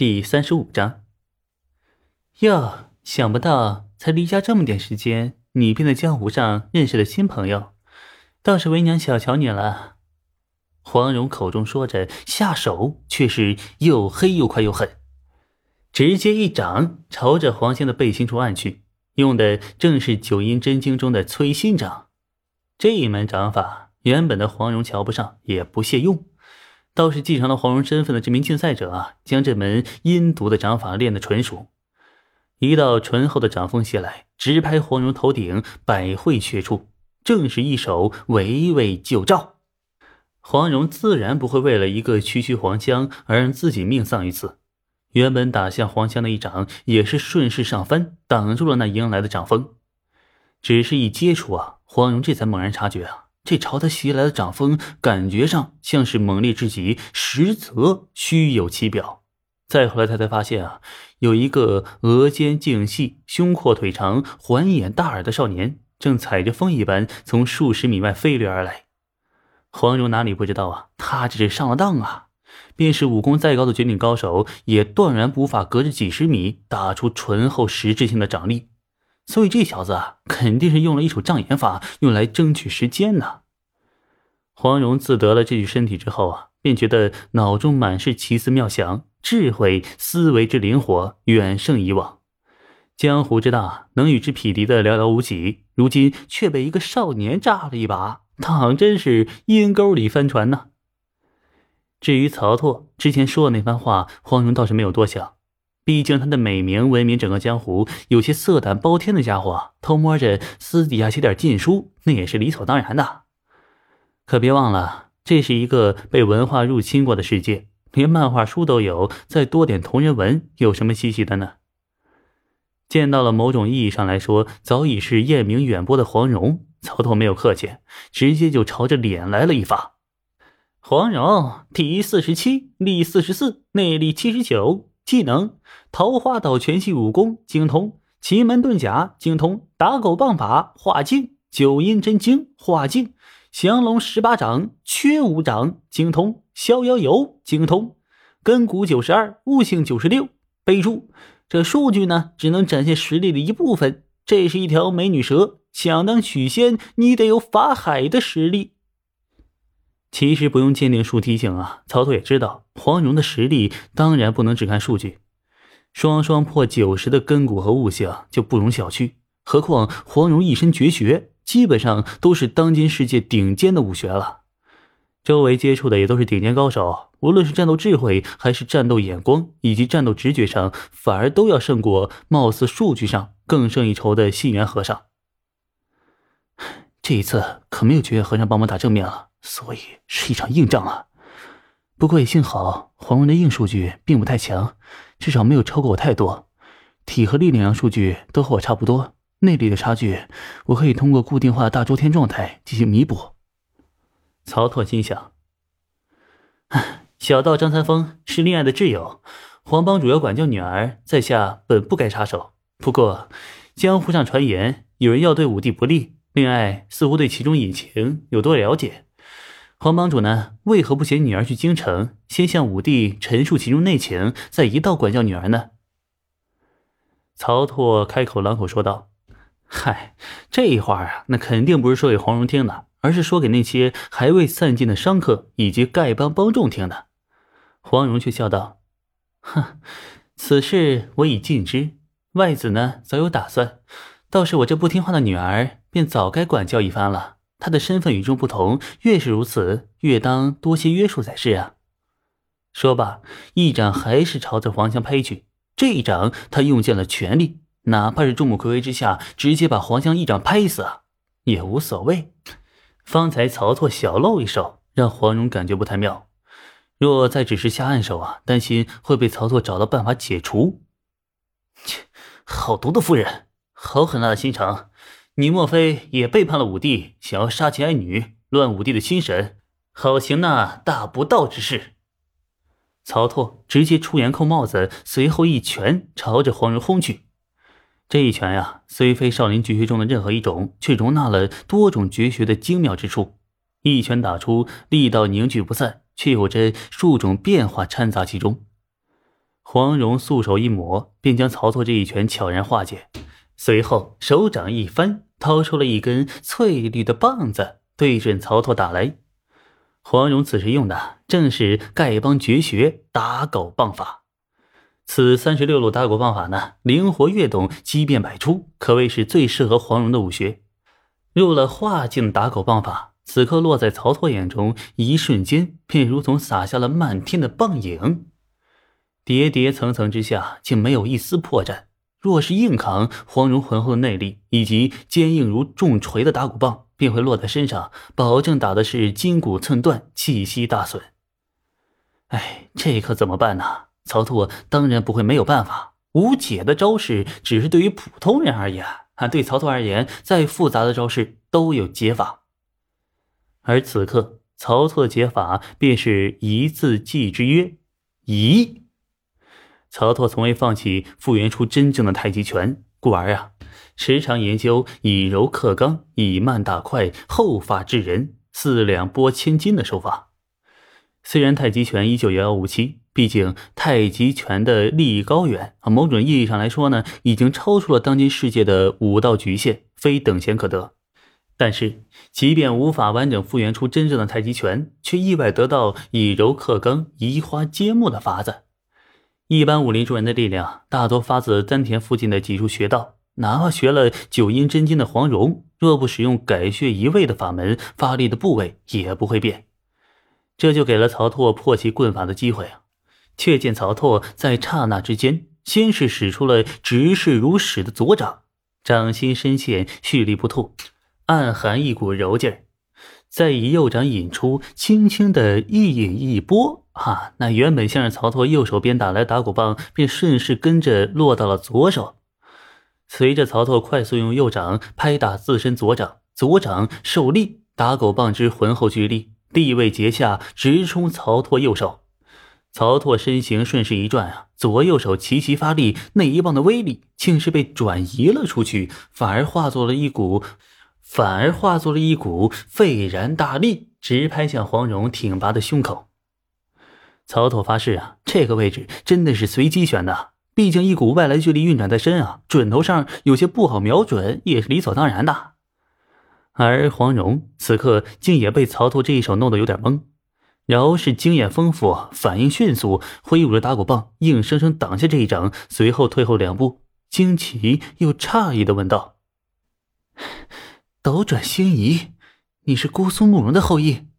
第三十五章。哟，想不到才离家这么点时间，你便在江湖上认识了新朋友，倒是为娘小瞧你了。黄蓉口中说着，下手却是又黑又快又狠，直接一掌朝着黄兴的背心处按去，用的正是九阴真经中的催心掌。这一门掌法，原本的黄蓉瞧不上，也不屑用。倒是继承了黄蓉身份的这名竞赛者啊，将这门阴毒的掌法练得纯熟。一道醇厚的掌风袭来，直拍黄蓉头顶，百会穴处，正是一手围魏救赵。黄蓉自然不会为了一个区区黄香而让自己命丧于此。原本打向黄香的一掌，也是顺势上翻，挡住了那迎来的掌风。只是一接触啊，黄蓉这才猛然察觉啊。这朝他袭来的掌风，感觉上像是猛烈至极，实则虚有其表。再后来，他才发现啊，有一个额间颈细、胸阔腿长、环眼大耳的少年，正踩着风一般从数十米外飞掠而来。黄蓉哪里不知道啊，他这是上了当啊！便是武功再高的绝顶高手，也断然无法隔着几十米打出醇厚实质性的掌力。所以这小子啊，肯定是用了一手障眼法，用来争取时间呢。黄蓉自得了这具身体之后啊，便觉得脑中满是奇思妙想，智慧思维之灵活，远胜以往。江湖之大，能与之匹敌的寥寥无几，如今却被一个少年炸了一把，当真是阴沟里翻船呢。至于曹拓之前说的那番话，黄蓉倒是没有多想。毕竟他的美名闻名整个江湖，有些色胆包天的家伙偷摸着私底下写点禁书，那也是理所当然的。可别忘了，这是一个被文化入侵过的世界，连漫画书都有，再多点同人文有什么稀奇的呢？见到了某种意义上来说早已是艳名远播的黄蓉，曹头没有客气，直接就朝着脸来了一发。黄蓉，体四十七，力四十四，内力七十九。技能：桃花岛全系武功精通，奇门遁甲精通，打狗棒法化境，九阴真经化境，降龙十八掌缺五掌精通，逍遥游精通，根骨九十二，悟性九十六。备注：这数据呢，只能展现实力的一部分。这是一条美女蛇，想当许仙，你得有法海的实力。其实不用鉴定术提醒啊，曹操也知道黄蓉的实力，当然不能只看数据。双双破九十的根骨和悟性就不容小觑，何况黄蓉一身绝学，基本上都是当今世界顶尖的武学了。周围接触的也都是顶尖高手，无论是战斗智慧，还是战斗眼光，以及战斗直觉上，反而都要胜过貌似数据上更胜一筹的信源和尚。这一次可没有绝缘和尚帮忙打正面了。所以是一场硬仗啊！不过也幸好黄蓉的硬数据并不太强，至少没有超过我太多。体和力两样数据都和我差不多，内力的差距我可以通过固定化大周天状态进行弥补。曹拓心想：小道张三丰是恋爱的挚友，黄帮主要管教女儿，在下本不该插手。不过江湖上传言有人要对武帝不利，恋爱似乎对其中隐情有多了解。黄帮主呢？为何不携女儿去京城，先向武帝陈述其中内情，再一道管教女儿呢？曹拓开口朗口说道：“嗨，这一话啊，那肯定不是说给黄蓉听的，而是说给那些还未散尽的商客以及丐帮帮众听的。”黄蓉却笑道：“哼，此事我已尽知，外子呢早有打算，倒是我这不听话的女儿，便早该管教一番了。”他的身份与众不同，越是如此，越当多些约束才是啊！说罢，一掌还是朝着黄香拍去。这一掌，他用尽了全力，哪怕是众目睽睽之下，直接把黄香一掌拍死也无所谓。方才曹错小露一手，让黄蓉感觉不太妙。若再只是下暗手啊，担心会被曹错找到办法解除。切，好毒的妇人，好狠辣的心肠！你莫非也背叛了武帝，想要杀其爱女，乱武帝的心神，好行那大不道之事？曹拓直接出言扣帽子，随后一拳朝着黄蓉轰去。这一拳呀，虽非少林绝学中的任何一种，却容纳了多种绝学的精妙之处。一拳打出，力道凝聚不散，却有着数种变化掺杂其中。黄蓉素手一抹，便将曹操这一拳悄然化解，随后手掌一翻，掏出了一根翠绿的棒子，对准曹操打来。黄蓉此时用的正是丐帮绝学打狗棒法。此三十六路打狗棒法呢，灵活跃动，机变百出，可谓是最适合黄蓉的武学。入了化境打狗棒法，此刻落在曹操眼中，一瞬间便如同洒下了漫天的棒影。叠叠层层之下，竟没有一丝破绽。若是硬扛，黄蓉浑厚的内力以及坚硬如重锤的打鼓棒，便会落在身上，保证打的是筋骨寸断，气息大损。哎，这可怎么办呢？曹拓当然不会没有办法。无解的招式，只是对于普通人而言啊，对曹拓而言，再复杂的招式都有解法。而此刻，曹拓的解法便是一字记之曰“移”。曹拓从未放弃复原出真正的太极拳，故而啊，时常研究以柔克刚、以慢打快、后发制人、四两拨千斤的手法。虽然太极拳依旧遥遥无期，毕竟太极拳的立意高远啊，某种意义上来说呢，已经超出了当今世界的武道局限，非等闲可得。但是，即便无法完整复原出真正的太极拳，却意外得到以柔克刚、移花接木的法子。一般武林中人的力量大多发自丹田附近的几处穴道，哪怕学了九阴真经的黄蓉，若不使用改穴移位的法门，发力的部位也不会变。这就给了曹拓破其棍法的机会啊！却见曹拓在刹那之间，先是使出了直视如矢的左掌，掌心深陷，蓄力不吐，暗含一股柔劲儿。再以右掌引出，轻轻的一引一拨，哈，那原本像是曹操右手边打来打鼓棒，便顺势跟着落到了左手。随着曹操快速用右掌拍打自身左掌，左掌受力，打狗棒之浑厚巨力，地位结下，直冲曹拓右手。曹拓身形顺势一转啊，左右手齐齐发力，那一棒的威力竟是被转移了出去，反而化作了一股。反而化作了一股沸然大力，直拍向黄蓉挺拔的胸口。曹操发誓啊，这个位置真的是随机选的，毕竟一股外来巨力运转在身啊，准头上有些不好瞄准，也是理所当然的。而黄蓉此刻竟也被曹操这一手弄得有点懵，饶是经验丰富，反应迅速，挥舞着打鼓棒，硬生生挡下这一掌，随后退后两步，惊奇又诧异的问道。斗转星移，你是姑苏慕容的后裔？